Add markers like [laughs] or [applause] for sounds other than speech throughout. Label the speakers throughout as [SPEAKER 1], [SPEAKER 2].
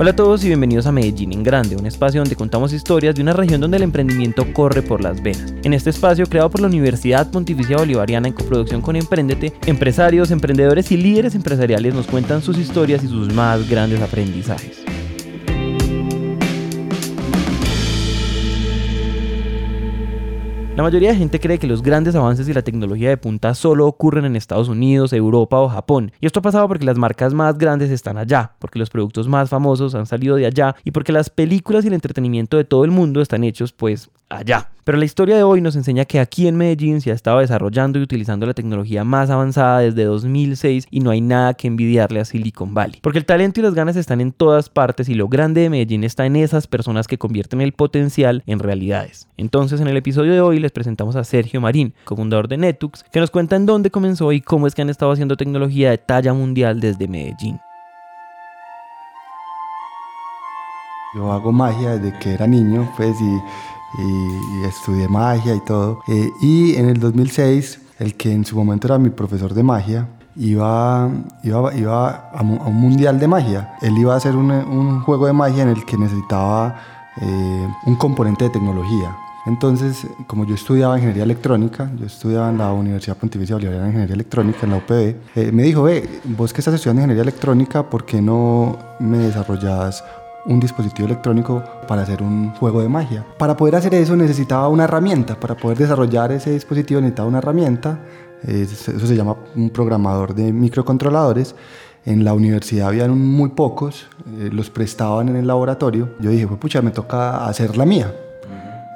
[SPEAKER 1] Hola a todos y bienvenidos a Medellín en Grande, un espacio donde contamos historias de una región donde el emprendimiento corre por las venas. En este espacio, creado por la Universidad Pontificia Bolivariana en coproducción con Emprendete, empresarios, emprendedores y líderes empresariales nos cuentan sus historias y sus más grandes aprendizajes. La mayoría de gente cree que los grandes avances y la tecnología de punta solo ocurren en Estados Unidos, Europa o Japón. Y esto ha pasado porque las marcas más grandes están allá, porque los productos más famosos han salido de allá y porque las películas y el entretenimiento de todo el mundo están hechos pues allá. Pero la historia de hoy nos enseña que aquí en Medellín se ha estado desarrollando y utilizando la tecnología más avanzada desde 2006 y no hay nada que envidiarle a Silicon Valley. Porque el talento y las ganas están en todas partes y lo grande de Medellín está en esas personas que convierten el potencial en realidades. Entonces en el episodio de hoy les presentamos a Sergio Marín, cofundador de Netux, que nos cuenta en dónde comenzó y cómo es que han estado haciendo tecnología de talla mundial desde Medellín.
[SPEAKER 2] Yo hago magia desde que era niño, pues, y y, estudié magia y todo. Eh, y en el 2006, el que en su momento era mi profesor de magia, iba, iba, iba a, un mundial de magia. Él iba a hacer un, un juego de magia en el que necesitaba eh, un componente de tecnología. Entonces, como yo estudiaba ingeniería electrónica, yo estudiaba en la Universidad Pontificia Bolivariana de Ingeniería Electrónica, en la UPB, eh, me dijo, ve, vos que estás estudiando ingeniería electrónica, ¿por qué no me desarrollas un dispositivo electrónico para hacer un juego de magia. Para poder hacer eso necesitaba una herramienta, para poder desarrollar ese dispositivo necesitaba una herramienta, eso se llama un programador de microcontroladores. En la universidad habían muy pocos, eh, los prestaban en el laboratorio. Yo dije, pues pucha, me toca hacer la mía.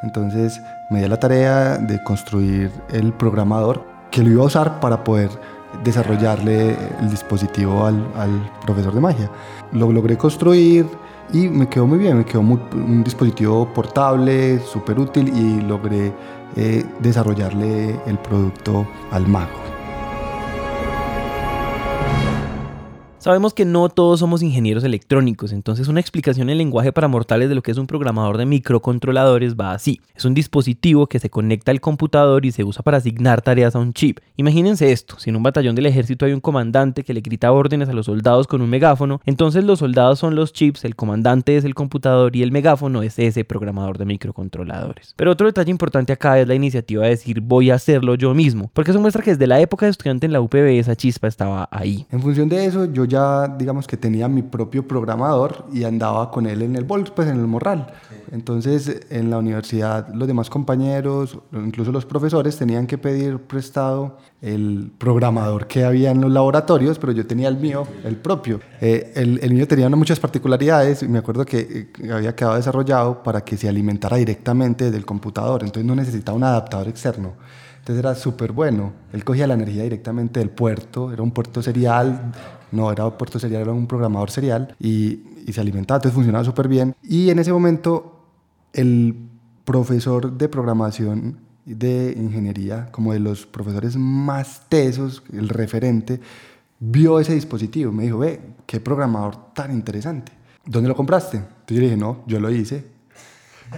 [SPEAKER 2] Entonces me di la tarea de construir el programador que lo iba a usar para poder desarrollarle el dispositivo al, al profesor de magia. Lo logré construir, y me quedó muy bien, me quedó un dispositivo portable, súper útil y logré eh, desarrollarle el producto al mago.
[SPEAKER 1] Sabemos que no todos somos ingenieros electrónicos, entonces una explicación en lenguaje para mortales de lo que es un programador de microcontroladores va así. Es un dispositivo que se conecta al computador y se usa para asignar tareas a un chip. Imagínense esto, si en un batallón del ejército hay un comandante que le grita órdenes a los soldados con un megáfono, entonces los soldados son los chips, el comandante es el computador y el megáfono es ese programador de microcontroladores. Pero otro detalle importante acá es la iniciativa de decir voy a hacerlo yo mismo, porque eso muestra que desde la época de estudiante en la UPB esa chispa estaba ahí.
[SPEAKER 2] En función de eso, yo ya, digamos que tenía mi propio programador y andaba con él en el bolso, pues en el morral. Entonces, en la universidad, los demás compañeros, incluso los profesores, tenían que pedir prestado el programador que había en los laboratorios, pero yo tenía el mío, el propio. Eh, el, el, mío tenía muchas particularidades y me acuerdo que eh, había quedado desarrollado para que se alimentara directamente del computador, entonces no necesitaba un adaptador externo. Entonces era súper bueno. Él cogía la energía directamente del puerto, era un puerto serial no era puerto serial, era un programador serial y, y se alimentaba, entonces funcionaba súper bien. Y en ese momento el profesor de programación de ingeniería, como de los profesores más tesos, el referente, vio ese dispositivo, me dijo, ve, qué programador tan interesante. ¿Dónde lo compraste? Entonces yo le dije, no, yo lo hice.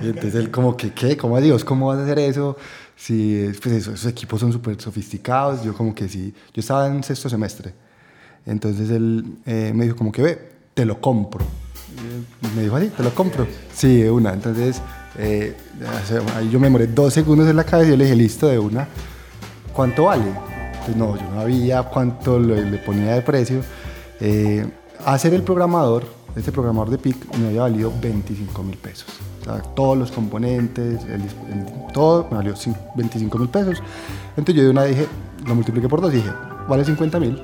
[SPEAKER 2] Y entonces él como que, ¿qué? ¿Cómo Dios? ¿Cómo vas a hacer eso? Si pues esos equipos son súper sofisticados. Yo como que sí, yo estaba en sexto semestre. Entonces él eh, me dijo como que, ve, te lo compro. me dijo así, te lo compro. Sí, de una. Entonces eh, yo me demoré dos segundos en la cabeza y yo le dije, listo, de una. ¿Cuánto vale? Pues no, yo no sabía cuánto le, ponía de precio. Eh, hacer el programador, este programador de PIC, me había valido 25 mil pesos. O sea, todos los componentes, todo me valió 25 mil pesos. Entonces yo de una dije, lo multipliqué por dos y dije, vale 50 mil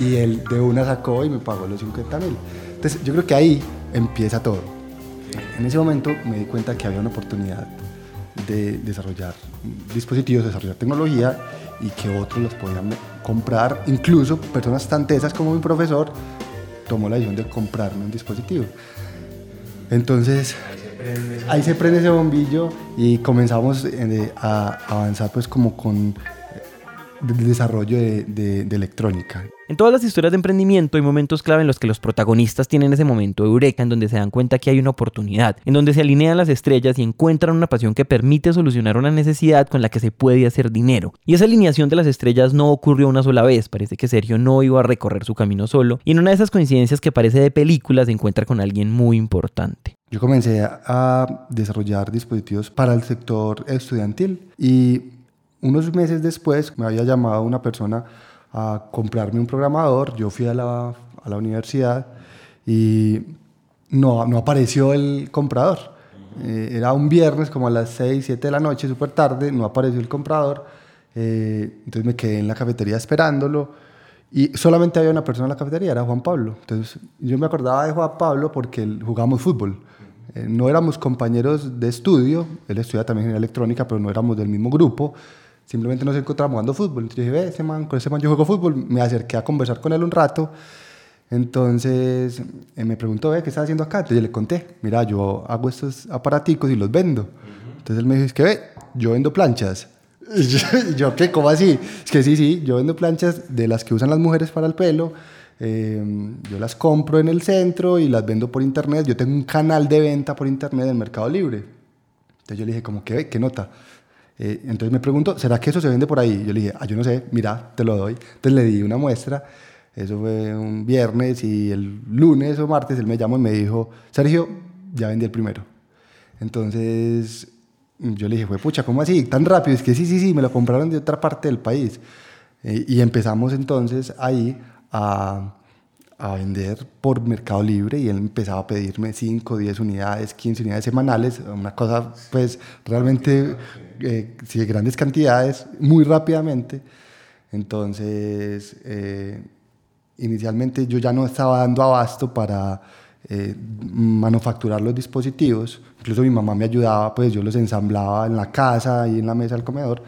[SPEAKER 2] y él de una sacó y me pagó los 50 mil. Entonces yo creo que ahí empieza todo. En ese momento me di cuenta que había una oportunidad de desarrollar dispositivos, desarrollar tecnología y que otros los podían comprar. Incluso personas tan tesas como mi profesor tomó la decisión de comprarme un dispositivo. Entonces ahí se prende ese bombillo y comenzamos eh, a avanzar pues como con del desarrollo de, electrónica.
[SPEAKER 1] En todas las historias de emprendimiento hay momentos clave en los que los protagonistas tienen ese momento eureka en donde se dan cuenta que hay una oportunidad, en donde se alinean las estrellas y encuentran una pasión que permite solucionar una necesidad con la que se puede hacer dinero. Y esa alineación de las estrellas no ocurrió una sola vez, parece que Sergio no iba a recorrer su camino solo, y en una de esas coincidencias que parece de película se encuentra con alguien muy importante.
[SPEAKER 2] Yo comencé a desarrollar dispositivos para el sector estudiantil y unos meses después me había llamado una persona a comprarme un programador, yo fui a la, a la universidad y no, no apareció el comprador. Eh, era un viernes como a las 6, 7 de la noche, súper tarde, no apareció el comprador. Eh, entonces me quedé en la cafetería esperándolo y solamente había una persona en la cafetería, era Juan Pablo. Entonces yo me acordaba de Juan Pablo porque jugábamos fútbol. Eh, no éramos compañeros de estudio, él estudia también en electrónica, pero no éramos del mismo grupo. Simplemente nos encontramos jugando fútbol. Entonces dije, ve, ese man, con ese man yo juego fútbol. Me acerqué a conversar con él un rato. Entonces eh, me preguntó, ve, ¿qué estás haciendo acá? Entonces yo le conté, mira, yo hago estos aparaticos y los vendo. Entonces él me dijo, es que ve, yo vendo planchas. [laughs] Y yo, ¿qué? ¿Cómo así? Es que sí, sí, yo vendo planchas de las que usan las mujeres para el pelo. Eh, yo las compro en el centro y las vendo por internet. Yo tengo un canal de venta por internet en Mercado Libre. Entonces yo le dije, como, ¿qué, qué nota? Eh, entonces me preguntó, ¿será que eso se vende por ahí? Yo le dije, ah, yo no sé, mira, te lo doy. Entonces le di una muestra, eso fue un viernes y el lunes o martes él me llamó y me dijo, Sergio, ya vendí el primero. Entonces yo le dije, fue pucha, ¿cómo así? Tan rápido, es que sí, sí, sí, me lo compraron de otra parte del país. Eh, y empezamos entonces ahí a a vender por Mercado Libre y él empezaba a pedirme 5, 10 unidades, 15 unidades semanales, una cosa pues realmente eh, de grandes cantidades, muy rápidamente. Entonces, eh, inicialmente yo ya no estaba dando abasto para eh, manufacturar los dispositivos, incluso mi mamá me ayudaba, pues yo los ensamblaba en la casa y en la mesa del comedor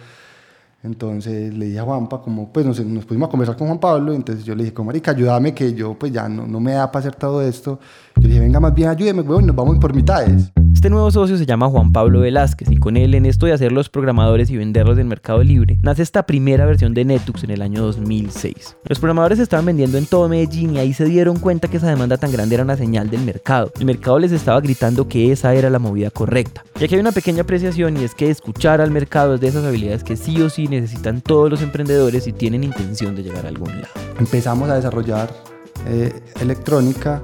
[SPEAKER 2] entonces le dije a Juanpa, como, pues nos, nos pusimos a conversar con Juan Pablo, entonces yo le dije, como marica, ayúdame que yo pues ya no, no me da para hacer todo esto. Yo le dije, venga, más bien ayúdeme, weón, nos vamos por mitades.
[SPEAKER 1] Este nuevo socio se llama Juan Pablo Velázquez y con él en esto de hacer los programadores y venderlos en Mercado Libre, nace esta primera versión de Netux en el año 2006. Los programadores estaban vendiendo en todo Medellín y ahí se dieron cuenta que esa demanda tan grande era una señal del mercado. El mercado les estaba gritando que esa era la movida correcta. Y aquí hay una pequeña apreciación y es que escuchar al mercado es de esas habilidades que sí o sí necesitan todos los emprendedores y tienen intención de llegar a algún lado.
[SPEAKER 2] Empezamos a desarrollar eh, electrónica.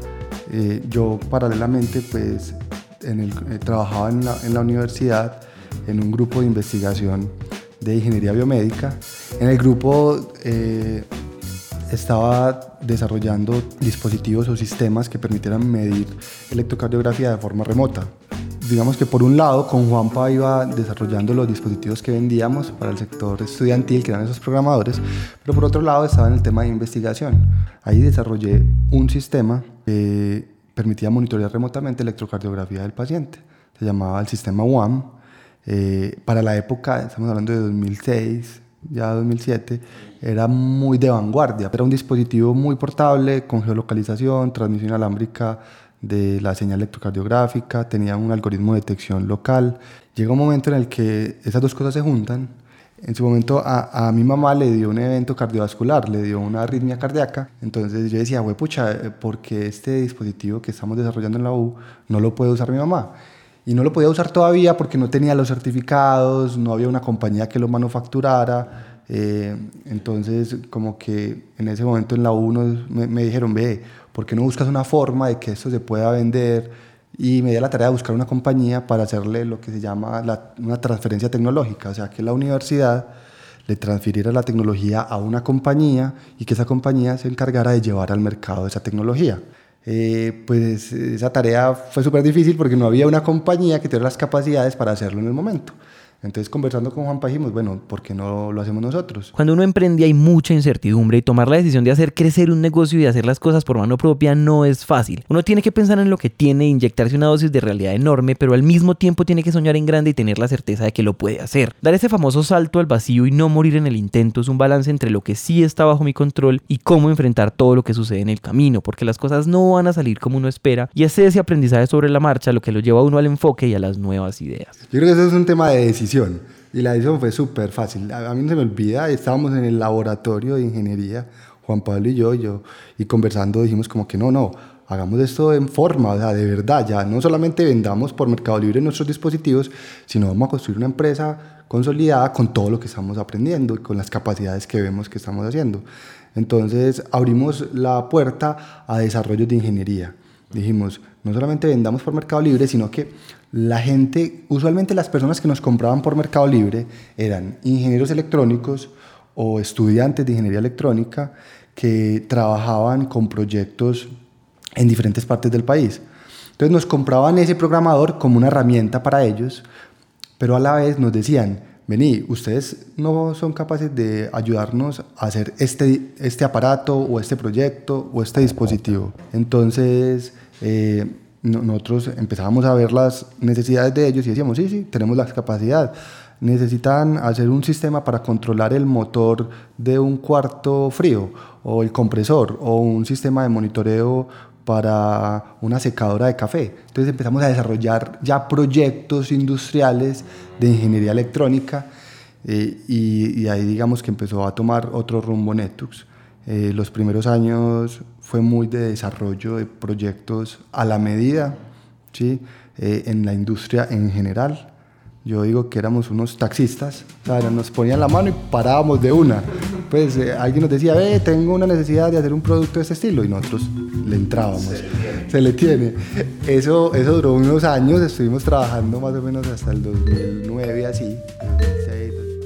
[SPEAKER 2] Eh, yo paralelamente pues en el, eh, trabajaba en la, en la, universidad en un grupo de investigación de ingeniería biomédica. En el grupo estaba desarrollando dispositivos o sistemas que permitieran medir electrocardiografía de forma remota digamos que por un lado con Juanpa iba desarrollando los dispositivos que vendíamos para el sector estudiantil, que eran esos programadores, pero por otro lado estaba en el tema de investigación. Ahí desarrollé un sistema que permitía monitorear remotamente la electrocardiografía del paciente. Se llamaba el sistema UAM. Eh, para la época, estamos hablando de 2006, ya 2007, era muy de vanguardia. Era un dispositivo muy portable, con geolocalización, transmisión alámbrica de la señal electrocardiográfica, tenía un algoritmo de detección local. Llega un momento en el que esas dos cosas se juntan. En su momento a, a mi mamá le dio un evento cardiovascular, le dio una arritmia cardíaca. Entonces yo decía, güey, pucha, eh, ¿por qué este dispositivo que estamos desarrollando en la U no lo puede usar mi mamá? Y no lo podía usar todavía porque no tenía los certificados, no había una compañía que lo manufacturara. Eh, entonces, como que en ese momento en la U me, me dijeron, ve, ¿por qué no buscas una forma de que esto se pueda vender? Y me di la tarea de buscar una compañía para hacerle lo que se llama una transferencia tecnológica, o sea, que la universidad le transfiriera la tecnología a una compañía y que esa compañía se encargara de llevar al mercado esa tecnología. Eh, pues esa tarea fue súper difícil porque no había una compañía que tuviera las capacidades para hacerlo en el momento. Entonces, conversando con Juan dijimos, bueno, ¿por qué no lo hacemos nosotros?
[SPEAKER 1] Cuando uno emprende hay mucha incertidumbre y tomar la decisión de hacer crecer un negocio y de hacer las cosas por mano propia no es fácil. Uno tiene que pensar en lo que tiene inyectarse una dosis de realidad enorme, pero al mismo tiempo tiene que soñar en grande y tener la certeza de que lo puede hacer. Dar ese famoso salto al vacío y no morir en el intento es un balance entre lo que sí está bajo mi control y cómo enfrentar todo lo que sucede en el camino, porque las cosas no van a salir como uno espera y es ese aprendizaje sobre la marcha lo que lo lleva a uno al enfoque y a las nuevas ideas.
[SPEAKER 2] Yo creo que eso es un tema de decisión Y la decisión fue súper fácil. A mí no se me olvida, estábamos en el laboratorio de ingeniería, Juan Pablo y yo, yo y conversando dijimos como que no, no, hagamos esto en forma, o sea, de verdad, ya no solamente vendamos por Mercado Libre nuestros dispositivos, sino vamos a construir una empresa consolidada con todo lo que estamos aprendiendo y con las capacidades que vemos que estamos haciendo. Entonces abrimos la puerta a desarrollo de ingeniería. Dijimos, no solamente vendamos por Mercado Libre, sino que la gente, usualmente las personas que nos compraban por Mercado Libre eran ingenieros electrónicos o estudiantes de ingeniería electrónica que trabajaban con proyectos en diferentes partes del país. Entonces nos compraban ese programador como una herramienta para ellos, pero a la vez nos decían, vení, ustedes no son capaces de ayudarnos a hacer este, este aparato o este proyecto o este dispositivo. Entonces eh, nosotros empezábamos a ver las necesidades de ellos y decíamos, sí, sí, tenemos la capacidad. Necesitan hacer un sistema para controlar el motor de un cuarto frío o el compresor o un sistema de monitoreo para una secadora de café. Entonces empezamos a desarrollar ya proyectos industriales de ingeniería electrónica eh, y, ahí digamos que empezó a tomar otro rumbo Netux. Eh, los primeros años fue muy de desarrollo de proyectos a la medida, ¿sí? Eh, en la industria en general. Yo digo que éramos unos taxistas, nos ponían la mano y parábamos de una. Pues eh, alguien nos decía, ve, tengo una necesidad de hacer un producto de este estilo y nosotros le entrábamos. Se le tiene. Eso, eso duró unos años, estuvimos trabajando más o menos hasta el 2009 así.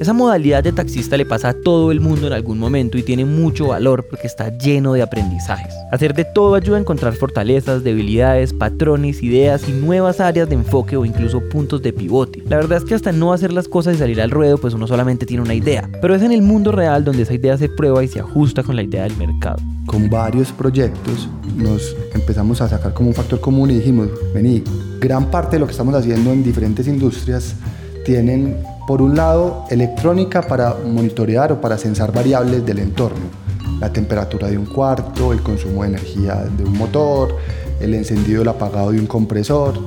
[SPEAKER 1] Esa modalidad de taxista le pasa a todo el mundo en algún momento y tiene mucho valor porque está lleno de aprendizajes. Hacer de todo ayuda a encontrar fortalezas, debilidades, patrones, ideas y nuevas áreas de enfoque o incluso puntos de pivote. La verdad es que hasta no hacer las cosas y salir al ruedo pues uno solamente tiene una idea, pero es en el mundo real donde esa idea se prueba y se ajusta con la idea del mercado.
[SPEAKER 2] Con varios proyectos nos empezamos a sacar como un factor común y dijimos, vení, gran parte de lo que estamos haciendo en diferentes industrias tienen por un lado, electrónica para monitorear o para censar variables del entorno, la temperatura de un cuarto, el consumo de energía de un motor, el encendido y el apagado de un compresor.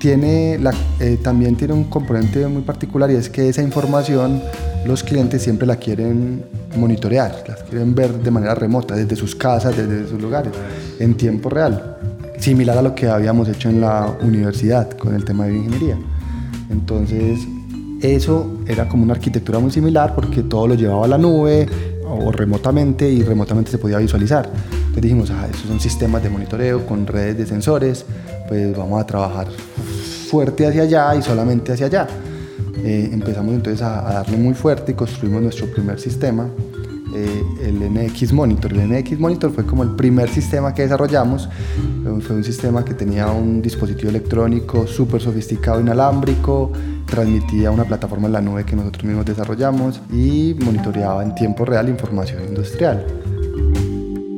[SPEAKER 2] Tiene eh, también tiene un componente muy particular y es que esa información los clientes siempre la quieren monitorear, la quieren ver de manera remota, desde sus casas, desde sus lugares, en tiempo real, similar a lo que habíamos hecho en la universidad con el tema de ingeniería. Entonces, eso era como una arquitectura muy similar porque todo lo llevaba a la nube o remotamente y remotamente se podía visualizar. Entonces dijimos, ah, esos son sistemas de monitoreo con redes de sensores, pues vamos a trabajar fuerte hacia allá y solamente hacia allá. Eh, empezamos entonces a, darle muy fuerte y construimos nuestro primer sistema, eh, el NX Monitor. El NX Monitor fue como el primer sistema que desarrollamos. Fue un sistema que tenía un dispositivo electrónico súper sofisticado, inalámbrico, transmitía una plataforma en la nube que nosotros mismos desarrollamos y monitoreaba en tiempo real información industrial.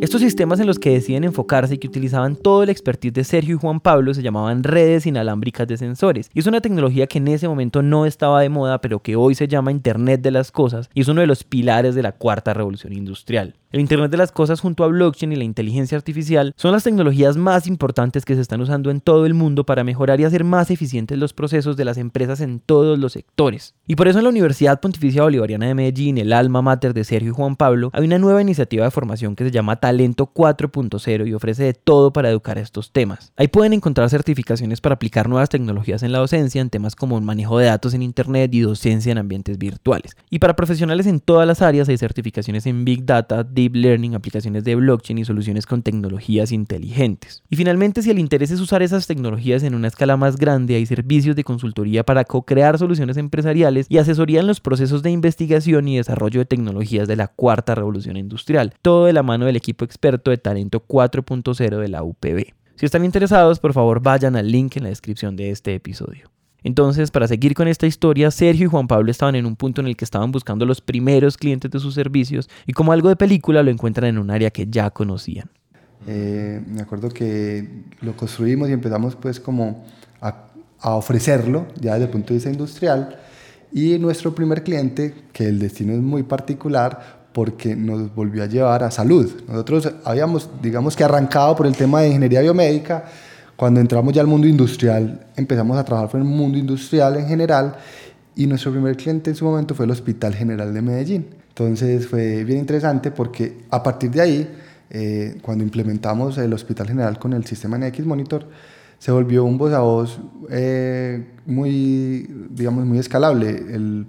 [SPEAKER 1] Estos sistemas en los que deciden enfocarse y que utilizaban todo el expertise de Sergio y Juan Pablo se llamaban redes inalámbricas de sensores. Y es una tecnología que en ese momento no estaba de moda, pero que hoy se llama Internet de las Cosas y es uno de los pilares de la cuarta revolución industrial. El Internet de las Cosas junto a blockchain y la inteligencia artificial son las tecnologías más importantes que se están usando en todo el mundo para mejorar y hacer más eficientes los procesos de las empresas en todos los sectores. Y por eso en la Universidad Pontificia Bolivariana de Medellín, el alma mater de Sergio y Juan Pablo, hay una nueva iniciativa de formación que se llama Talento 4.0 y ofrece de todo para educar estos temas. Ahí pueden encontrar certificaciones para aplicar nuevas tecnologías en la docencia en temas como el manejo de datos en Internet y docencia en ambientes virtuales. Y para profesionales en todas las áreas hay certificaciones en Big Data, deep learning, aplicaciones de blockchain y soluciones con tecnologías inteligentes. Y finalmente, si el interés es usar esas tecnologías en una escala más grande, hay servicios de consultoría para co-crear soluciones empresariales y asesoría en los procesos de investigación y desarrollo de tecnologías de la cuarta revolución industrial, todo de la mano del equipo experto de talento 4.0 de la UPB. Si están interesados, por favor vayan al link en la descripción de este episodio. Entonces, para seguir con esta historia, Sergio y Juan Pablo estaban en un punto en el que estaban buscando los primeros clientes de sus servicios y como algo de película lo encuentran en un área que ya conocían.
[SPEAKER 2] Eh, me acuerdo que lo construimos y empezamos pues como a, a, ofrecerlo ya desde el punto de vista industrial y nuestro primer cliente, que el destino es muy particular porque nos volvió a llevar a salud. Nosotros habíamos, digamos que arrancado por el tema de ingeniería biomédica, cuando entramos ya al mundo industrial, empezamos a trabajar en el mundo industrial en general y nuestro primer cliente en su momento fue el Hospital General de Medellín. Entonces fue bien interesante porque a partir de ahí, eh, cuando implementamos el Hospital General con el sistema NX Monitor, se volvió un voz a voz eh, muy, digamos, muy escalable. El,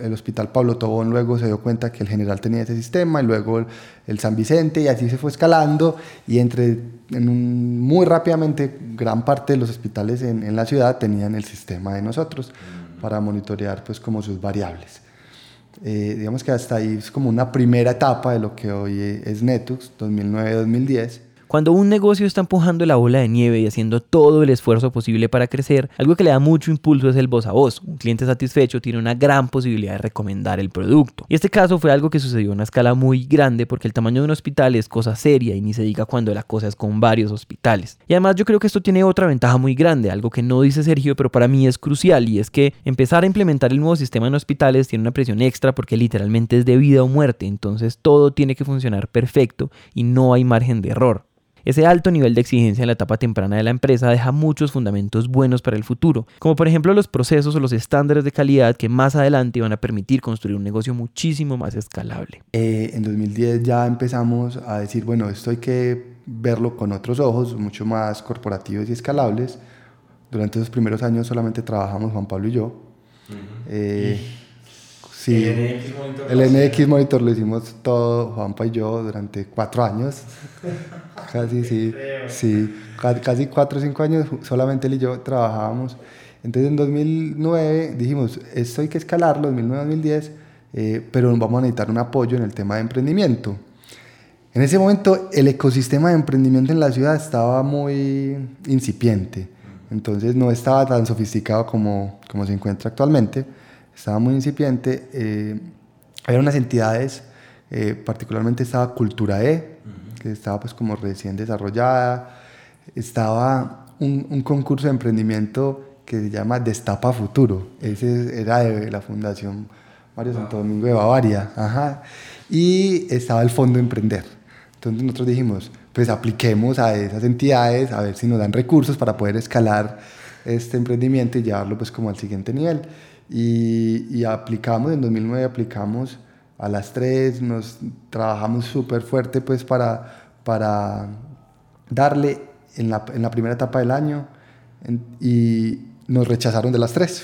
[SPEAKER 2] el, Hospital Pablo Tobón luego se dio cuenta que el general tenía ese sistema y luego el, San Vicente y así se fue escalando y entre, en un, muy rápidamente gran parte de los hospitales en, en, la ciudad tenían el sistema de nosotros para monitorear pues como sus variables. Eh, digamos que hasta ahí es como una primera etapa de lo que hoy es Netux, 2009-2010.
[SPEAKER 1] Cuando un negocio está empujando la bola de nieve y haciendo todo el esfuerzo posible para crecer, algo que le da mucho impulso es el voz a voz. Un cliente satisfecho tiene una gran posibilidad de recomendar el producto. Y este caso fue algo que sucedió a una escala muy grande porque el tamaño de un hospital es cosa seria y ni se diga cuando la cosa es con varios hospitales. Y además yo creo que esto tiene otra ventaja muy grande, algo que no dice Sergio, pero para mí es crucial y es que empezar a implementar el nuevo sistema en hospitales tiene una presión extra porque literalmente es de vida o muerte, entonces todo tiene que funcionar perfecto y no hay margen de error. Ese alto nivel de exigencia en la etapa temprana de la empresa deja muchos fundamentos buenos para el futuro, como por ejemplo los procesos o los estándares de calidad que más adelante van a permitir construir un negocio muchísimo más escalable.
[SPEAKER 2] Eh, en 2010 ya empezamos a decir, bueno, esto hay que verlo con otros ojos, mucho más corporativos y escalables. Durante esos primeros años solamente trabajamos Juan Pablo y yo. Sí, el NX Monitor, lo hicimos todo, Juanpa y yo, durante cuatro años. [laughs] casi, sí, sí, casi cuatro o cinco años, solamente él y yo trabajábamos. Entonces en 2009 dijimos, esto hay que escalarlo, 2009-2010, eh, pero vamos a necesitar un apoyo en el tema de emprendimiento. En ese momento el ecosistema de emprendimiento en la ciudad estaba muy incipiente, entonces no estaba tan sofisticado como, como se encuentra actualmente estaba muy incipiente. Eh, había unas entidades, eh, particularmente estaba Cultura E, que estaba pues como recién desarrollada. Estaba un, un, concurso de emprendimiento que se llama Destapa Futuro. Ese era de la Fundación Mario Santo Domingo de Bavaria. Ajá. Y estaba el Fondo Emprender. Entonces nosotros dijimos, pues apliquemos a esas entidades a ver si nos dan recursos para poder escalar este emprendimiento y llevarlo pues como al siguiente nivel. Y, aplicamos, en 2009 aplicamos a las tres, nos trabajamos súper fuerte pues para, para darle en la, en la, primera etapa del año y nos rechazaron de las tres.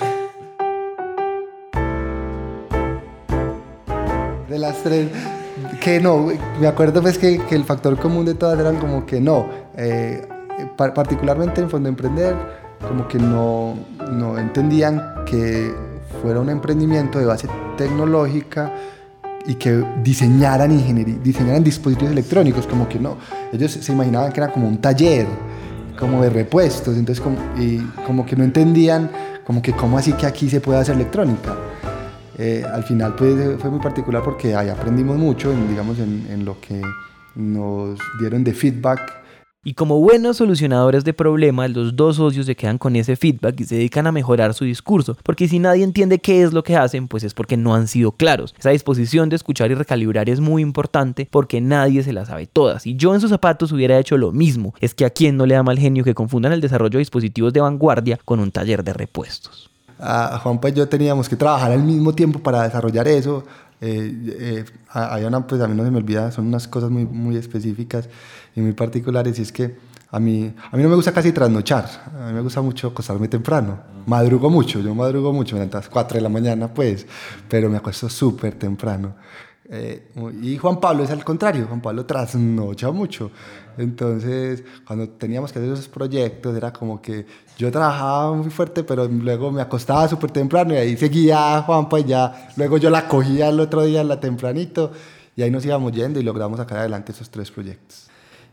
[SPEAKER 2] De las tres, que no, me acuerdo pues que, que el factor común de todas eran como que no, eh, particularmente en Fondo Emprender, como que no, no entendían que fuera un emprendimiento de base tecnológica y que diseñaran diseñaran dispositivos electrónicos, como que no, ellos se imaginaban que era como un taller, como de repuestos, entonces como, y como que no entendían, como que cómo así que aquí se puede hacer electrónica. Eh, al final pues fue muy particular porque ahí aprendimos mucho, en, digamos, en, en lo que nos dieron de feedback
[SPEAKER 1] y como buenos solucionadores de problemas, los dos socios se quedan con ese feedback y se dedican a mejorar su discurso, porque si nadie entiende qué es lo que hacen, pues es porque no han sido claros. Esa disposición de escuchar y recalibrar es muy importante porque nadie se la sabe todas. Y yo en sus zapatos hubiera hecho lo mismo. Es que a quien no le da mal genio que confundan el desarrollo de dispositivos de vanguardia con un taller de repuestos.
[SPEAKER 2] A Juanpa y yo teníamos que trabajar al mismo tiempo para desarrollar eso. Eh, eh, hay una, pues a mí no se me olvida, son unas cosas muy, muy específicas y muy particulares y es que a mí, a mí no me gusta casi trasnochar, a mí me gusta mucho acostarme temprano, madrugo mucho, yo madrugo mucho, a las 4 de la mañana pues, pero me acuesto súper temprano. Eh, y Juan Pablo es al contrario, Juan Pablo trasnocha mucho. Entonces, cuando teníamos que hacer esos proyectos, era como que yo trabajaba muy fuerte, pero luego me acostaba súper temprano y ahí seguía Juan, pues ya, luego yo la cogía el otro día la tempranito y ahí nos íbamos yendo y logramos sacar adelante esos tres proyectos.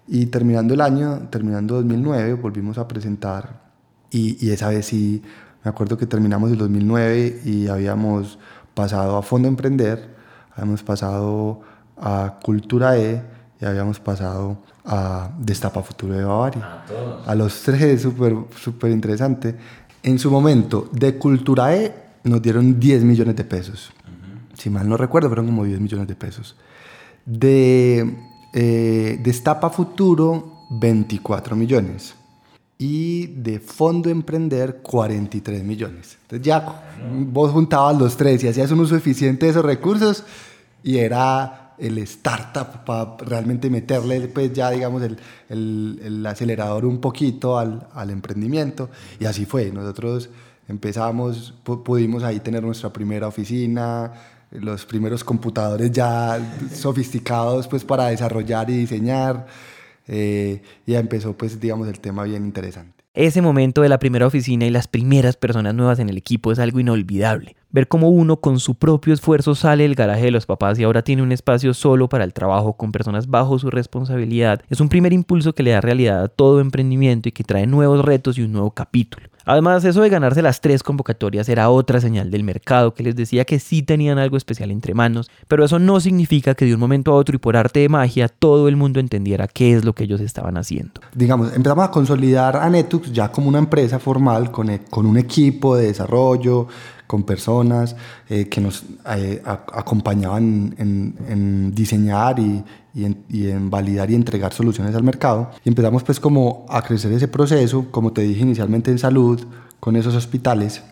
[SPEAKER 2] Y terminando el año, terminando 2009, volvimos a presentar y, y esa vez sí, me acuerdo que terminamos el 2009 y habíamos pasado a Fondo Emprender, habíamos pasado a Cultura E y habíamos pasado a Destapa Futuro de Bavaria. A, los tres, súper super interesante. En su momento, de Cultura E nos dieron 10 millones de pesos. Si mal no recuerdo, fueron como 10 millones de pesos. De eh, Destapa Futuro, 24 millones. y de fondo emprender 43 millones. Entonces ya vos juntabas los tres y hacías un uso eficiente de esos recursos y era el startup para realmente meterle pues ya digamos el, el, acelerador un poquito al, al, emprendimiento y así fue. Nosotros empezamos, pudimos ahí tener nuestra primera oficina, los primeros computadores ya sofisticados pues para desarrollar y diseñar eh, ya empezó pues digamos el tema bien interesante.
[SPEAKER 1] Ese momento de la primera oficina y las primeras personas nuevas en el equipo es algo inolvidable. Ver cómo uno con su propio esfuerzo sale del garaje de los papás y ahora tiene un espacio solo para el trabajo con personas bajo su responsabilidad es un primer impulso que le da realidad a todo emprendimiento y que trae nuevos retos y un nuevo capítulo. Además, eso de ganarse las tres convocatorias era otra señal del mercado que les decía que sí tenían algo especial entre manos, pero eso no significa que de un momento a otro y por arte de magia todo el mundo entendiera qué es lo que ellos estaban haciendo.
[SPEAKER 2] Digamos, empezamos a consolidar a Netux ya como una empresa formal con, e, con un equipo de desarrollo, con personas eh, que nos eh, acompañaban en, diseñar y, en, validar y entregar soluciones al mercado. Y empezamos pues como a crecer ese proceso, como te dije inicialmente en salud, con esos hospitales.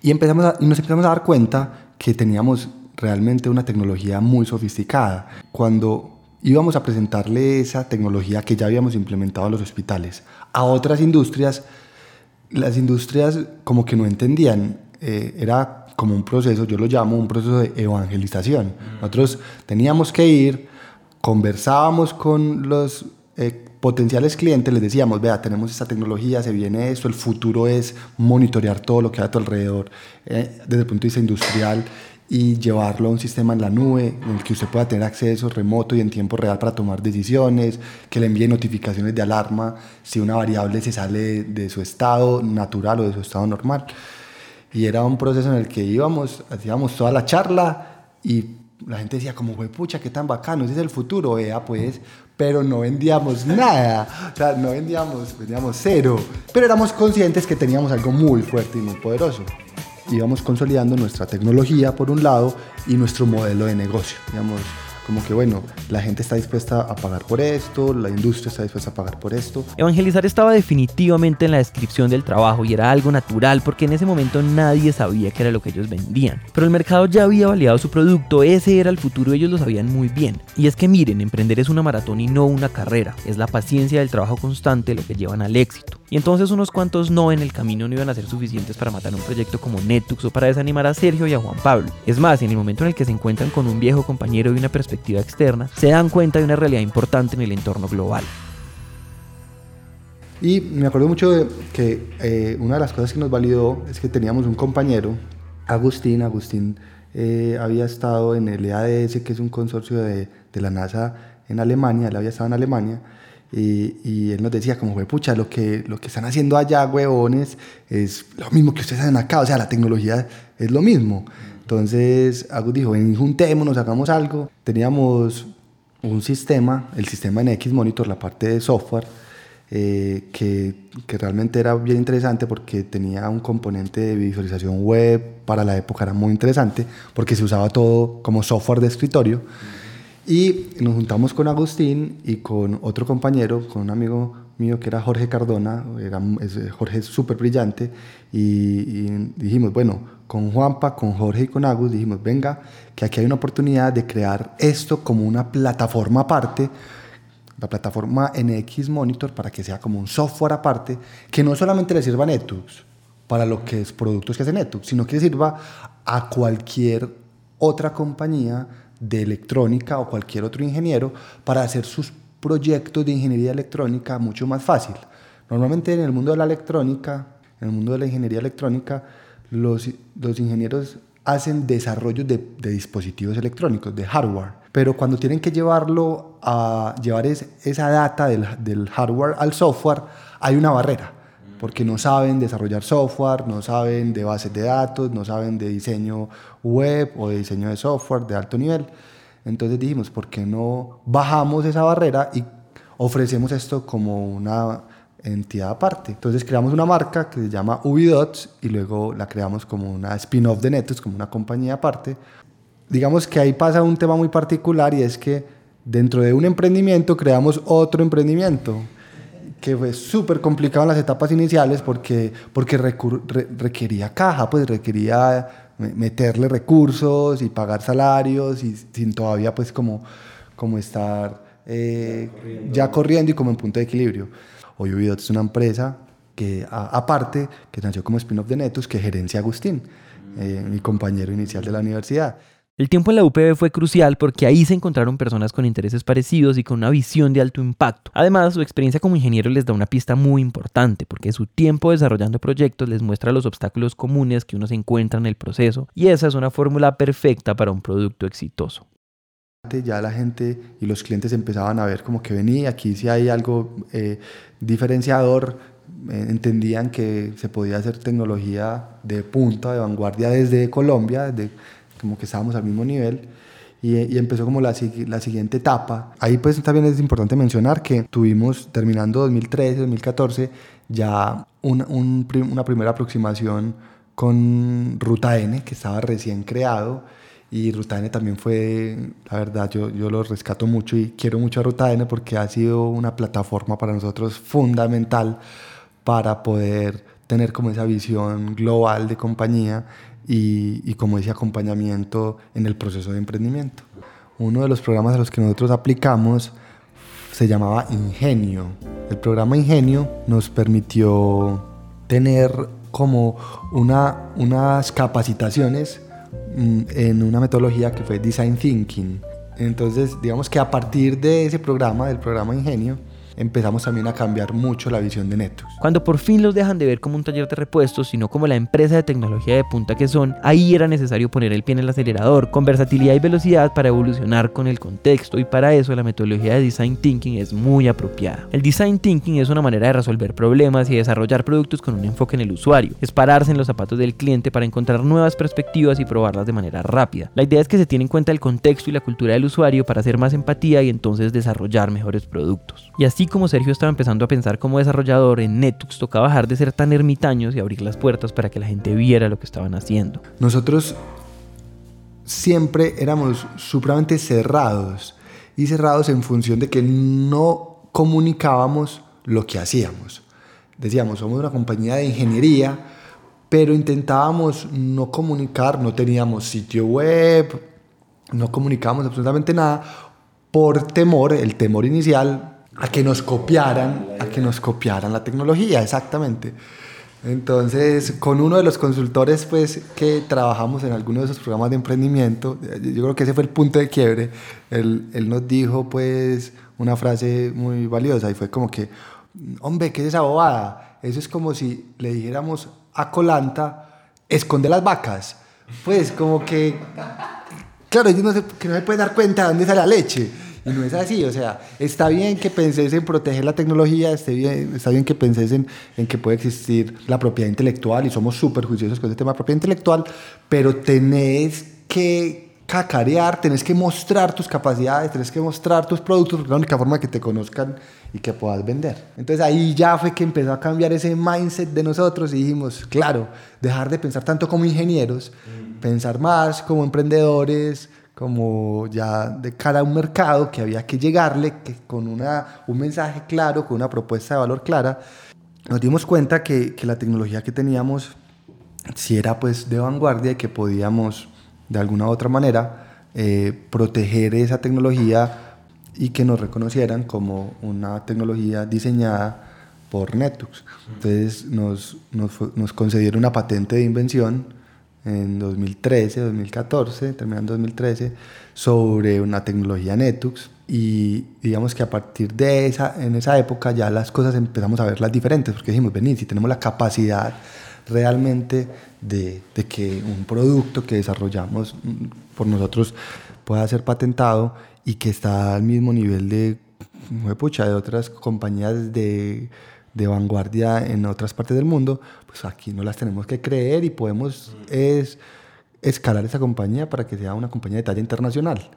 [SPEAKER 2] Y, empezamos y nos empezamos a dar cuenta que teníamos realmente una tecnología muy sofisticada. Cuando íbamos a presentarle esa tecnología que ya habíamos implementado en los hospitales a otras industrias, las industrias como que no entendían eh, era como un proceso, yo lo llamo un proceso de evangelización. Nosotros teníamos que ir, conversábamos con los eh, potenciales clientes, les decíamos, vea, tenemos esta tecnología, se viene esto, el futuro es monitorear todo lo que hay a tu alrededor eh, desde el punto de vista industrial y llevarlo a un sistema en la nube en el que usted pueda tener acceso remoto y en tiempo real para tomar decisiones, que le envíe notificaciones de alarma si una variable se sale de su estado natural o de su estado normal. Y era un proceso en el que íbamos, hacíamos toda la charla y la gente decía como, fue pucha, qué tan bacano, ese es el futuro, vea pues, pero no vendíamos nada, o sea, no vendíamos, vendíamos cero, pero éramos conscientes que teníamos algo muy fuerte y muy poderoso. Íbamos consolidando nuestra tecnología por un lado y nuestro modelo de negocio, digamos, como que bueno, la gente está dispuesta a pagar por esto, la industria está dispuesta a pagar por esto.
[SPEAKER 1] Evangelizar estaba definitivamente en la descripción del trabajo y era algo natural porque en ese momento nadie sabía qué era lo que ellos vendían. Pero el mercado ya había validado su producto, ese era el futuro, ellos lo sabían muy bien. Y es que miren, emprender es una maratón y no una carrera, es la paciencia del trabajo constante lo que llevan al éxito. Y entonces unos cuantos no en el camino no iban a ser suficientes para matar un proyecto como Netux o para desanimar a Sergio y a Juan Pablo. Es más, en el momento en el que se encuentran con un viejo compañero y una perspectiva externa, se dan cuenta de una realidad importante en el entorno global.
[SPEAKER 2] Y me acuerdo mucho de que eh, una de las cosas que nos validó es que teníamos un compañero, Agustín. Agustín eh, había estado en el EADS, que es un consorcio de, de la NASA en Alemania, él había estado en Alemania y, él nos decía como, pucha, lo que, lo que están haciendo allá, huevones, es lo mismo que ustedes hacen acá, o sea, la tecnología es lo mismo. Entonces, Agus dijo, ven, juntémonos, hagamos algo. Teníamos un sistema, el sistema NX Monitor, la parte de software, eh, que, que, realmente era bien interesante porque tenía un componente de visualización web, para la época era muy interesante, porque se usaba todo como software de escritorio. Y nos juntamos con Agustín y con otro compañero, con un amigo mío que era Jorge Cardona, era, Jorge es súper brillante, y, dijimos, bueno, con Juanpa, con Jorge y con Agus, dijimos, venga, que aquí hay una oportunidad de crear esto como una plataforma aparte, la plataforma NX Monitor, para que sea como un software aparte, que no solamente le sirva a Netux, para lo que es productos que hace Netux, sino que sirva a cualquier otra compañía de electrónica o cualquier otro ingeniero para hacer sus proyectos de ingeniería electrónica mucho más fácil. Normalmente en el mundo de la electrónica, en el mundo de la ingeniería electrónica, los, los ingenieros hacen desarrollos de, dispositivos electrónicos, de hardware, pero cuando tienen que llevarlo a llevar esa data del, del hardware al software, hay una barrera porque no saben desarrollar software, no saben de bases de datos, no saben de diseño web o de diseño de software de alto nivel. Entonces dijimos, ¿por qué no bajamos esa barrera y ofrecemos esto como una entidad aparte? Entonces creamos una marca que se llama Ubidots y luego la creamos como una spin-off de Netus, como una compañía aparte. Digamos que ahí pasa un tema muy particular y es que dentro de un emprendimiento creamos otro emprendimiento que fue súper complicado en las etapas iniciales porque, porque requería caja, pues requería meterle recursos y pagar salarios y sin todavía pues como, como estar eh, ya corriendo y como en punto de equilibrio. Hoy Ubidote es una empresa que aparte, que nació como spin-off de Netus, que gerencia Agustín, eh, mi compañero inicial de la universidad.
[SPEAKER 1] El tiempo en la UPB fue crucial porque ahí se encontraron personas con intereses parecidos y con una visión de alto impacto. Además, su experiencia como ingeniero les da una pista muy importante porque su tiempo desarrollando proyectos les muestra los obstáculos comunes que uno se encuentra en el proceso y esa es una fórmula perfecta para un producto exitoso.
[SPEAKER 2] Ya la gente y los clientes empezaban a ver como que venía, aquí si hay algo eh, diferenciador, eh, entendían que se podía hacer tecnología de punta, de vanguardia desde Colombia, desde como que estábamos al mismo nivel. Y, empezó como la, la, siguiente etapa. Ahí pues también es importante mencionar que tuvimos, terminando 2013, 2014, ya una, una primera aproximación con Ruta N, que estaba recién creado. Y Ruta N también fue, la verdad, yo, yo lo rescato mucho y quiero mucho a Ruta N porque ha sido una plataforma para nosotros fundamental para poder tener como esa visión global de compañía y, como ese acompañamiento en el proceso de emprendimiento. Uno de los programas a los que nosotros aplicamos se llamaba Ingenio. El programa Ingenio nos permitió tener como una, unas capacitaciones mm, en una metodología que fue Design Thinking. Entonces, digamos que a partir de ese programa, del programa Ingenio, empezamos también a cambiar mucho la visión de Netus.
[SPEAKER 1] Cuando por fin los dejan de ver como un taller de repuestos, sino como la empresa de tecnología de punta que son, ahí era necesario poner el pie en el acelerador, con versatilidad y velocidad para evolucionar con el contexto y para eso la metodología de Design Thinking es muy apropiada. El Design Thinking es una manera de resolver problemas y desarrollar productos con un enfoque en el usuario, es pararse en los zapatos del cliente para encontrar nuevas perspectivas y probarlas de manera rápida. La idea es que se tiene en cuenta el contexto y la cultura del usuario para hacer más empatía y entonces desarrollar mejores productos. Y así como Sergio estaba empezando a pensar como desarrollador en Netux, tocaba bajar de ser tan ermitaños y abrir las puertas para que la gente viera lo que estaban haciendo.
[SPEAKER 2] Nosotros siempre éramos supremamente cerrados y cerrados en función de que no comunicábamos lo que hacíamos. Decíamos, somos una compañía de ingeniería, pero intentábamos no comunicar, no teníamos sitio web, no comunicábamos absolutamente nada por temor, el temor inicial a que nos copiaran, a que nos copiaran la tecnología, exactamente. Entonces, con uno de los consultores pues, que trabajamos en alguno de esos programas de emprendimiento, yo creo que ese fue el punto de quiebre, él, él nos dijo pues una frase muy valiosa y fue como que, hombre, ¿qué es esa bobada? Eso es como si le dijéramos a Colanta, esconde las vacas. Pues como que, claro, ellos no se, que no se pueden dar cuenta de dónde sale la leche. Y no es así, o sea, está bien que penses en proteger la tecnología, está bien, está bien que penses en, en que puede existir la propiedad intelectual y somos súper juiciosos con el tema de propiedad intelectual, pero tenés que cacarear, tenés que mostrar tus capacidades, tenés que mostrar tus productos, porque es la única forma que te conozcan y que puedas vender. Entonces ahí ya fue que empezó a cambiar ese mindset de nosotros y dijimos, claro, dejar de pensar tanto como ingenieros, pensar más como emprendedores, como ya de cara a un mercado que había que llegarle que con una, un mensaje claro, con una propuesta de valor clara, nos dimos cuenta que, que la tecnología que teníamos si era pues de vanguardia y que podíamos de alguna u otra manera eh, proteger esa tecnología y que nos reconocieran como una tecnología diseñada por Netux. Entonces nos, nos, nos concedieron una patente de invención en 2013, 2014, terminando 2013, sobre una tecnología Netux y digamos que a partir de esa, en esa época ya las cosas empezamos a verlas diferentes porque dijimos, venid, si tenemos la capacidad realmente de, de que un producto que desarrollamos mm, por nosotros pueda ser patentado y que está al mismo nivel de, pucha, de otras compañías de de vanguardia en otras partes del mundo, pues aquí no las tenemos que creer y podemos es, escalar esa compañía para que sea una compañía de talla internacional.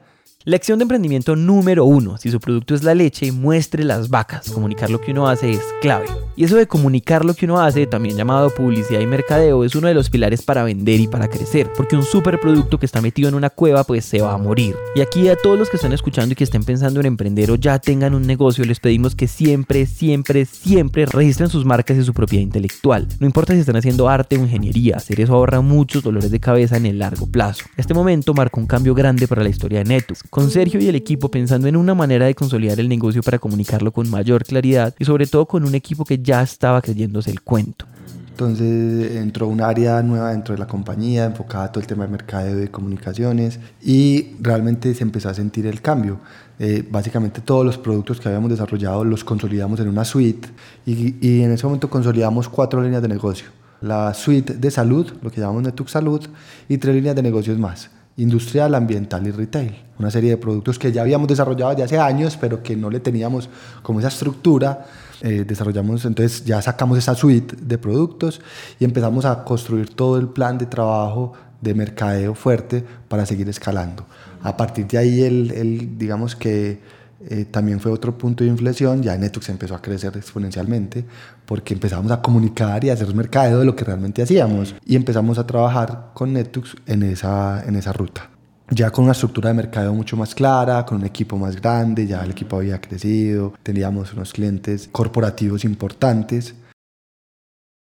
[SPEAKER 1] Lección de emprendimiento número uno. Si su producto es la leche, muestre las vacas. Comunicar lo que uno hace es clave. Y eso de comunicar lo que uno hace, también llamado publicidad y mercadeo, es uno de los pilares para vender y para crecer. Porque un superproducto que está metido en una cueva, pues se va a morir. Y aquí a todos los que están escuchando y que estén pensando en emprender o ya tengan un negocio, les pedimos que siempre, siempre, siempre registren sus marcas y su propiedad intelectual. No importa si están haciendo arte o ingeniería, hacer eso ahorra muchos dolores de cabeza en el largo plazo. Este momento marcó un cambio grande para la historia de Con Sergio y el equipo pensando en una manera de consolidar el negocio para comunicarlo con mayor claridad y sobre todo con un equipo que ya estaba creyéndose el cuento.
[SPEAKER 2] Entonces entró un área nueva dentro de la compañía enfocada a todo el tema de mercadeo y comunicaciones y realmente se empezó a sentir el cambio. Eh, básicamente todos los productos que habíamos desarrollado los consolidamos en una suite y, y en ese momento consolidamos cuatro líneas de negocio. La suite de salud, lo que llamamos Netux Salud, y tres líneas de negocios más industrial, ambiental y retail. Una serie de productos que ya habíamos desarrollado desde hace años, pero que no le teníamos como esa estructura. Eh, desarrollamos, entonces ya sacamos esa suite de productos y empezamos a construir todo el plan de trabajo de mercadeo fuerte para seguir escalando. A partir de ahí, el, digamos que eh, también fue otro punto de inflexión, ya Netux empezó a crecer exponencialmente porque empezamos a comunicar y a hacer mercadeo de lo que realmente hacíamos y empezamos a trabajar con Netux en esa, en esa ruta. Ya con una estructura de mercadeo mucho más clara, con un equipo más grande, ya el equipo había crecido, teníamos unos clientes corporativos importantes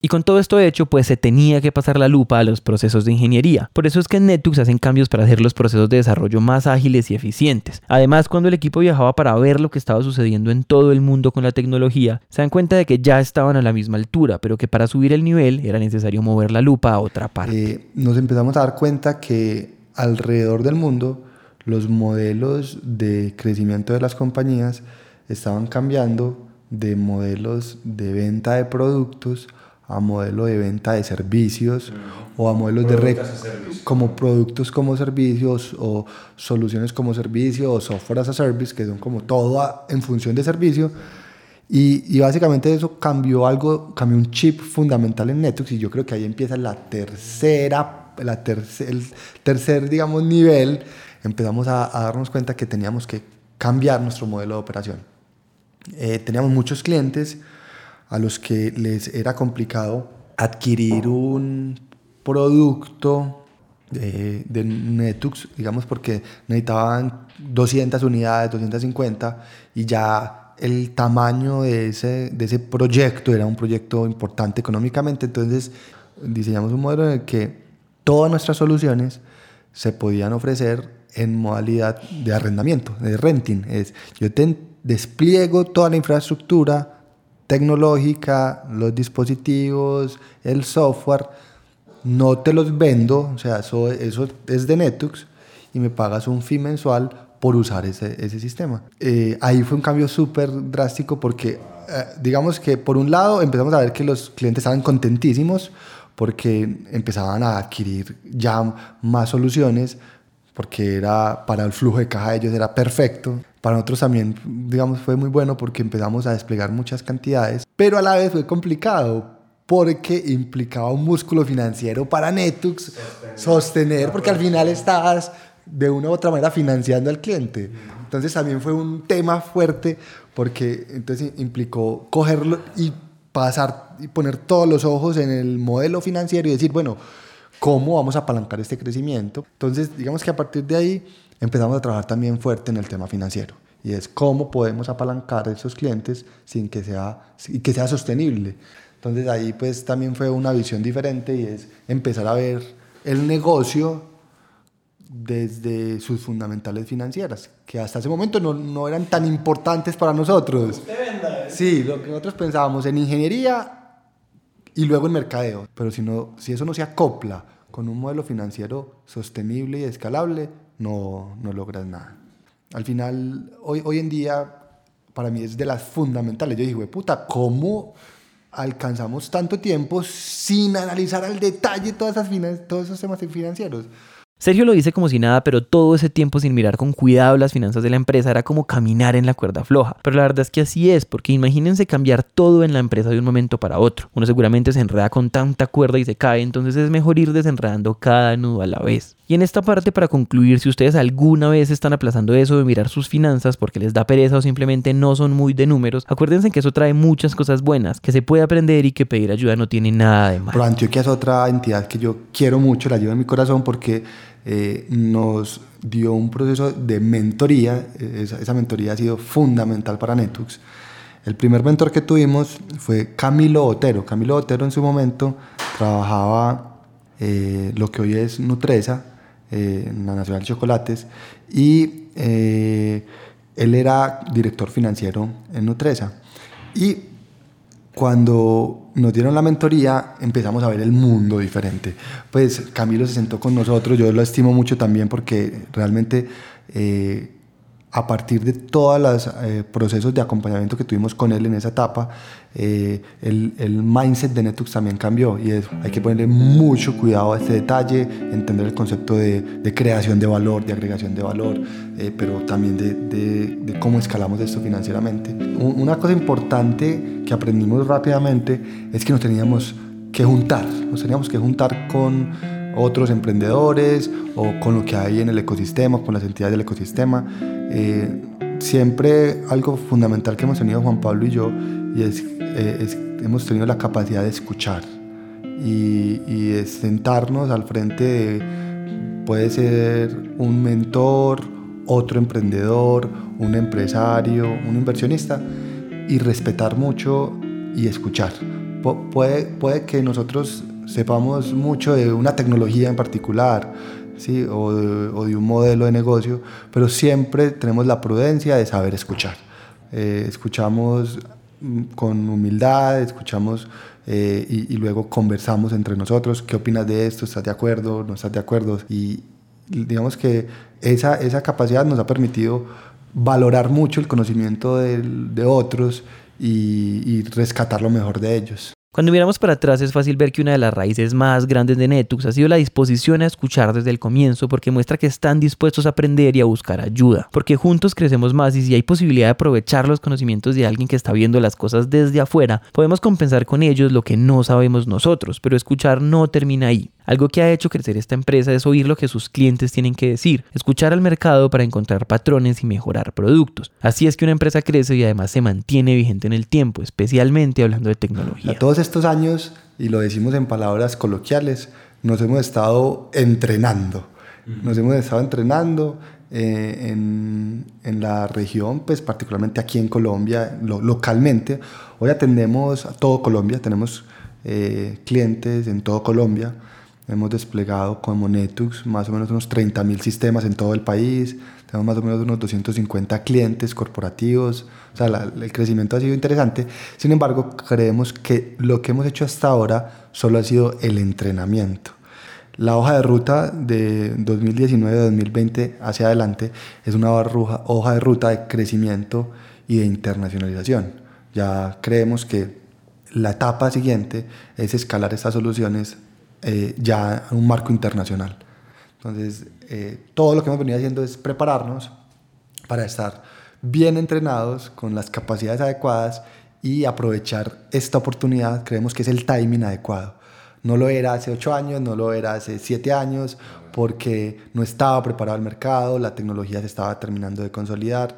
[SPEAKER 1] y con todo esto hecho, pues se tenía que pasar la lupa a los procesos de ingeniería. Por eso es que en Netux hacen cambios para hacer los procesos de desarrollo más ágiles y eficientes. Además, cuando el equipo viajaba para ver lo que estaba sucediendo en todo el mundo con la tecnología, se dan cuenta de que ya estaban a la misma altura, pero que para subir el nivel era necesario mover la lupa a otra parte.
[SPEAKER 2] Eh, nos empezamos a dar cuenta que alrededor del mundo los modelos de crecimiento de las compañías estaban cambiando de modelos de venta de productos a modelo de venta de servicios o a modelos de como productos como servicios o soluciones como servicio o software as a service que son como todo en función de servicio. Y, y, básicamente eso cambió algo cambió un chip fundamental en Netflix y yo creo que ahí empieza la tercera la tercer, el tercer digamos nivel. Empezamos a, a, darnos cuenta que teníamos que cambiar nuestro modelo de operación. Eh, teníamos muchos clientes a los que les era complicado adquirir un producto de, de, Netux, digamos, porque necesitaban 200 unidades, 250, y ya el tamaño de ese, de ese proyecto era un proyecto importante económicamente, entonces diseñamos un modelo en el que todas nuestras soluciones se podían ofrecer en modalidad de arrendamiento, de renting. Es, yo te despliego toda la infraestructura, tecnológica, los dispositivos, el software, no te los vendo, o sea, eso, eso es de Netux y me pagas un fee mensual por usar ese, ese sistema. Eh, ahí fue un cambio súper drástico porque, eh, digamos que por un lado empezamos a ver que los clientes estaban contentísimos porque empezaban a adquirir ya más soluciones, porque era para el flujo de caja de ellos era perfecto. Para nosotros también, digamos, fue muy bueno porque empezamos a desplegar muchas cantidades, pero a la vez fue complicado porque implicaba un músculo financiero para Netux sostener, porque al final estabas de una u otra manera financiando al cliente. Entonces también fue un tema fuerte porque entonces implicó cogerlo y pasar y poner todos los ojos en el modelo financiero y decir, bueno, ¿cómo vamos a apalancar este crecimiento? Entonces, digamos que a partir de ahí empezamos a trabajar también fuerte en el tema financiero y es cómo podemos apalancar a esos clientes sin que sea, que sea sostenible. Entonces ahí pues también fue una visión diferente y es empezar a ver el negocio desde sus fundamentales financieras, que hasta ese momento no, no eran tan importantes para nosotros.
[SPEAKER 3] Venda,
[SPEAKER 2] sí, lo que nosotros pensábamos en ingeniería y luego en mercadeo, pero si, no, si eso no se acopla con un modelo financiero sostenible y escalable, no, no logras nada. Al final, hoy, hoy en día, para mí es de las fundamentales. Yo dije, puta, ¿cómo alcanzamos tanto tiempo sin analizar al detalle todas esas todos esos temas financieros?
[SPEAKER 1] Sergio lo dice como si nada, pero todo ese tiempo sin mirar con cuidado las finanzas de la empresa era como caminar en la cuerda floja. Pero la verdad es que así es, porque imagínense cambiar todo en la empresa de un momento para otro. Uno seguramente se enreda con tanta cuerda y se cae, entonces es mejor ir desenredando cada nudo a la vez. Y en esta parte, para concluir, si ustedes alguna vez están aplazando eso de mirar sus finanzas porque les da pereza o simplemente no son muy de números, acuérdense que eso trae muchas cosas buenas, que se puede aprender y que pedir ayuda no tiene nada de malo.
[SPEAKER 2] Es otra entidad que yo quiero mucho, la llevo en mi corazón porque eh, nos dio un proceso de mentoría. Esa, esa, mentoría ha sido fundamental para Netux. El primer mentor que tuvimos fue Camilo Otero. Camilo Otero en su momento trabajaba eh, lo que hoy es Nutresa, eh, en la Nacional de Chocolates, y eh, él era director financiero en Nutresa. Y cuando nos dieron la mentoría, empezamos a ver el mundo diferente. Pues Camilo se sentó con nosotros, yo lo estimo mucho también porque realmente eh, a partir de todos los eh, procesos de acompañamiento que tuvimos con él en esa etapa, eh, el, mindset de Netux también cambió y hay que ponerle mucho cuidado a este detalle, entender el concepto de, creación de valor, de agregación de valor, eh, pero también de, de, cómo escalamos esto financieramente. Una cosa importante que aprendimos rápidamente es que nos teníamos que juntar, nos teníamos que juntar con otros emprendedores o con lo que hay en el ecosistema, con las entidades del ecosistema. Eh, siempre algo fundamental que hemos tenido Juan Pablo y yo y es, eh, es hemos tenido la capacidad de escuchar y, y de sentarnos al frente de, puede ser un mentor, otro emprendedor, un empresario, un inversionista y respetar mucho y escuchar. Pu puede, puede que nosotros sepamos mucho de una tecnología en particular, ¿sí? o, de, o, de, un modelo de negocio, pero siempre tenemos la prudencia de saber escuchar. Eh, escuchamos con humildad, escuchamos eh, y, y, luego conversamos entre nosotros, ¿qué opinas de esto? ¿Estás de acuerdo? ¿No estás de acuerdo? Y digamos que esa, esa capacidad nos ha permitido valorar mucho el conocimiento de, de otros y, y rescatar lo mejor de ellos.
[SPEAKER 1] Cuando miramos para atrás es fácil ver que una de las raíces más grandes de Netux ha sido la disposición a escuchar desde el comienzo porque muestra que están dispuestos a aprender y a buscar ayuda, porque juntos crecemos más y si hay posibilidad de aprovechar los conocimientos de alguien que está viendo las cosas desde afuera, podemos compensar con ellos lo que no sabemos nosotros, pero escuchar no termina ahí. Algo que ha hecho crecer esta empresa es oír lo que sus clientes tienen que decir, escuchar al mercado para encontrar patrones y mejorar productos. Así es que una empresa crece y además se mantiene vigente en el tiempo, especialmente hablando de tecnología.
[SPEAKER 2] Estos años, y lo decimos en palabras coloquiales, nos hemos estado entrenando. Nos hemos estado entrenando eh, en, en, la región, pues particularmente aquí en Colombia, lo, localmente. Hoy atendemos a todo Colombia, tenemos eh, clientes en todo Colombia. Hemos desplegado como Netux más o menos unos 30.000 sistemas en todo el país. Tenemos más o menos unos 250 clientes corporativos. O sea, el crecimiento ha sido interesante. Sin embargo, creemos que lo que hemos hecho hasta ahora solo ha sido el entrenamiento. La hoja de ruta de 2019-2020 hacia adelante es una hoja de ruta de crecimiento y de internacionalización. Ya creemos que la etapa siguiente es escalar estas soluciones eh, ya en un marco internacional. Entonces, eh, todo lo que hemos venido haciendo es prepararnos para estar bien entrenados, con las capacidades adecuadas y aprovechar esta oportunidad. Creemos que es el timing adecuado. No lo era hace ocho años, no lo era hace siete años, porque no estaba preparado el mercado, la tecnología se estaba terminando de consolidar.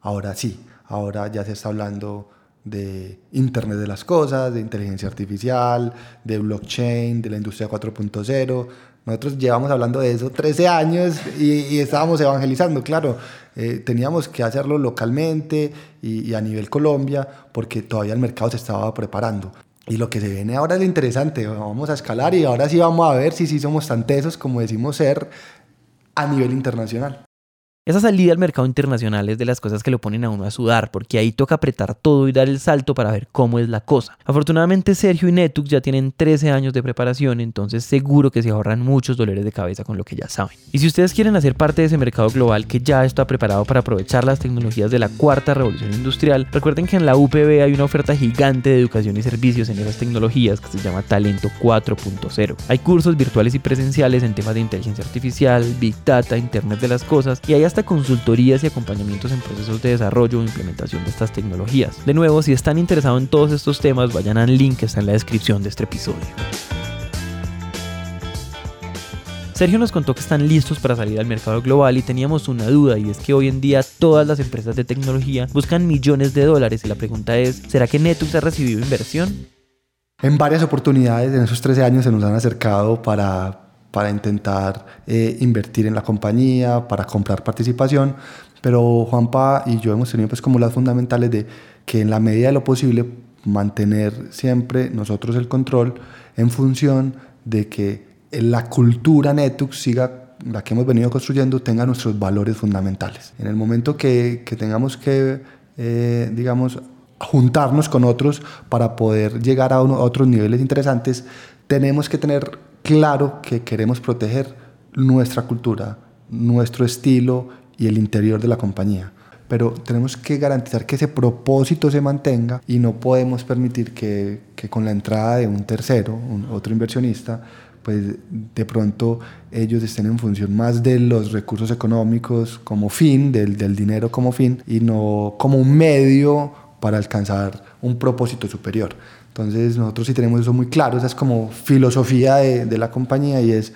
[SPEAKER 2] Ahora sí, ahora ya se está hablando de Internet de las Cosas, de inteligencia artificial, de blockchain, de la industria 4.0. Nosotros llevamos hablando de eso 13 años y, y estábamos evangelizando, claro. Eh, teníamos que hacerlo localmente y, y, a nivel Colombia porque todavía el mercado se estaba preparando. Y lo que se viene ahora es lo interesante, vamos a escalar y ahora sí vamos a ver si sí somos tan tesos como decimos ser a nivel internacional.
[SPEAKER 1] Esa salida al mercado internacional es de las cosas que lo ponen a uno a sudar, porque ahí toca apretar todo y dar el salto para ver cómo es la cosa. Afortunadamente Sergio y Netux ya tienen 13 años de preparación, entonces seguro que se ahorran muchos dolores de cabeza con lo que ya saben. Y si ustedes quieren hacer parte de ese mercado global que ya está preparado para aprovechar las tecnologías de la cuarta revolución industrial, recuerden que en la UPB hay una oferta gigante de educación y servicios en esas tecnologías que se llama Talento 4.0. Hay cursos virtuales y presenciales en temas de inteligencia artificial, Big Data, Internet de las Cosas y hay hasta consultorías y acompañamientos en procesos de desarrollo o implementación de estas tecnologías. De nuevo, si están interesados en todos estos temas, vayan al link que está en la descripción de este episodio. Sergio nos contó que están listos para salir al mercado global y teníamos una duda y es que hoy en día todas las empresas de tecnología buscan millones de dólares y la pregunta es, ¿será que Netux ha recibido inversión?
[SPEAKER 2] En varias oportunidades en esos 13 años se nos han acercado para para intentar eh, invertir en la compañía, para comprar participación, pero Juanpa y yo hemos tenido pues como las fundamentales de que en la medida de lo posible mantener siempre nosotros el control en función de que la cultura Netux siga la que hemos venido construyendo tenga nuestros valores fundamentales. En el momento que, que tengamos que, eh, digamos, juntarnos con otros para poder llegar a, a otros niveles interesantes, tenemos que tener claro que queremos proteger nuestra cultura, nuestro estilo y el interior de la compañía. Pero tenemos que garantizar que ese propósito se mantenga y no podemos permitir que, que con la entrada de un tercero, otro inversionista, pues de pronto ellos estén en función más de los recursos económicos como fin, del, del dinero como fin, y no como un medio para alcanzar un propósito superior. Entonces nosotros sí tenemos eso muy claro, esa es como filosofía de, de la compañía y es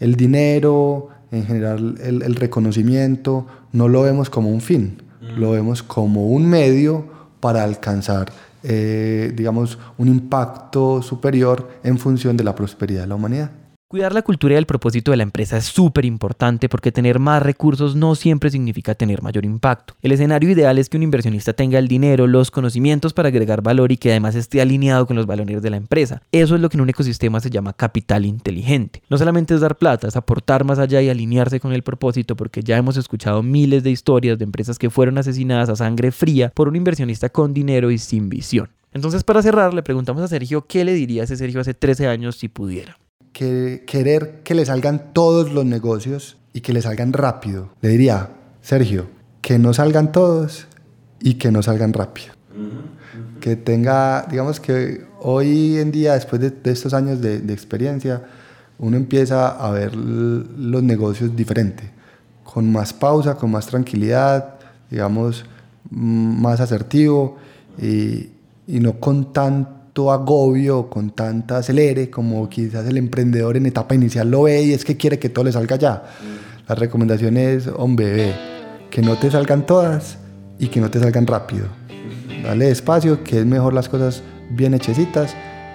[SPEAKER 2] el dinero, en general el, el, reconocimiento, no lo vemos como un fin, mm. lo vemos como un medio para alcanzar, eh, digamos, un impacto superior en función de la prosperidad de la humanidad.
[SPEAKER 1] Cuidar la cultura y el propósito de la empresa es súper importante porque tener más recursos no siempre significa tener mayor impacto. El escenario ideal es que un inversionista tenga el dinero, los conocimientos para agregar valor y que además esté alineado con los valores de la empresa. Eso es lo que en un ecosistema se llama capital inteligente. No solamente es dar plata, es aportar más allá y alinearse con el propósito porque ya hemos escuchado miles de historias de empresas que fueron asesinadas a sangre fría por un inversionista con dinero y sin visión. Entonces para cerrar le preguntamos a Sergio qué le diría a ese Sergio hace 13 años si pudiera
[SPEAKER 2] que querer que le salgan todos los negocios y que le salgan rápido. Le diría, Sergio, que no salgan todos y que no salgan rápido. Que tenga, digamos que hoy en día, después de, estos años de, de, experiencia, uno empieza a ver los negocios diferente, con más pausa, con más tranquilidad, digamos, más asertivo y, y no con tanto agobio, con tanta acelere, como quizás el emprendedor en etapa inicial lo ve y es que quiere que todo le salga ya. La recomendación es, hombre, que no te salgan todas y que no te salgan rápido. Dale despacio, que es mejor las cosas bien hechecitas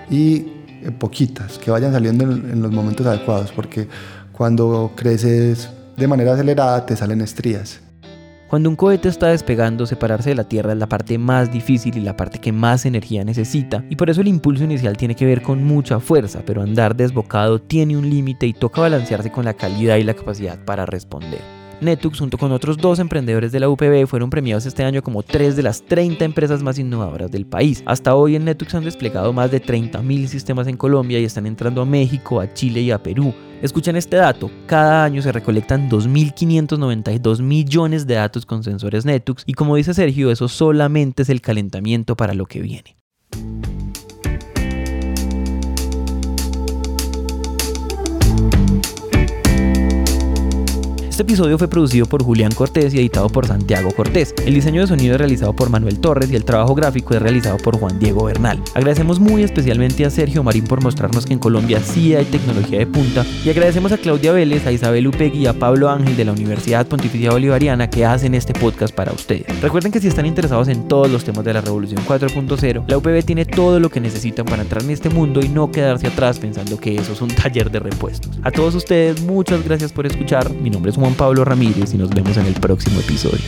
[SPEAKER 2] y eh, poquitas, que vayan saliendo en, en los momentos adecuados, porque cuando creces de manera acelerada te salen estrías.
[SPEAKER 1] Cuando un cohete está despegando, separarse de la Tierra es la parte más difícil y la parte que más energía necesita, y por eso el impulso inicial tiene que ver con mucha fuerza, pero andar desbocado tiene un límite y toca balancearse con la calidad y la capacidad para responder. Netux, junto con otros dos emprendedores de la UPB, fueron premiados este año como tres de las 30 empresas más innovadoras del país. Hasta hoy en Netux han desplegado más de 30.000 sistemas en Colombia y están entrando a México, a Chile y a Perú. Escuchen este dato, cada año se recolectan 2.592 millones de datos con sensores Netux y como dice Sergio, eso solamente es el calentamiento para lo que viene. Este episodio fue producido por Julián Cortés y editado por Santiago Cortés. El diseño de sonido es realizado por Manuel Torres y el trabajo gráfico es realizado por Juan Diego Bernal. Agradecemos muy especialmente a Sergio Marín por mostrarnos que en Colombia sí hay tecnología de punta y agradecemos a Claudia Vélez, a Isabel Upegui y a Pablo Ángel de la Universidad Pontificia Bolivariana que hacen este podcast para ustedes. Recuerden que si están interesados en todos los temas de la Revolución 4.0, la UPB tiene todo lo que necesitan para entrar en este mundo y no quedarse atrás pensando que eso es un taller de repuestos. A todos ustedes, muchas gracias por escuchar. Mi nombre es Juan Pablo Ramírez y nos vemos en el próximo episodio.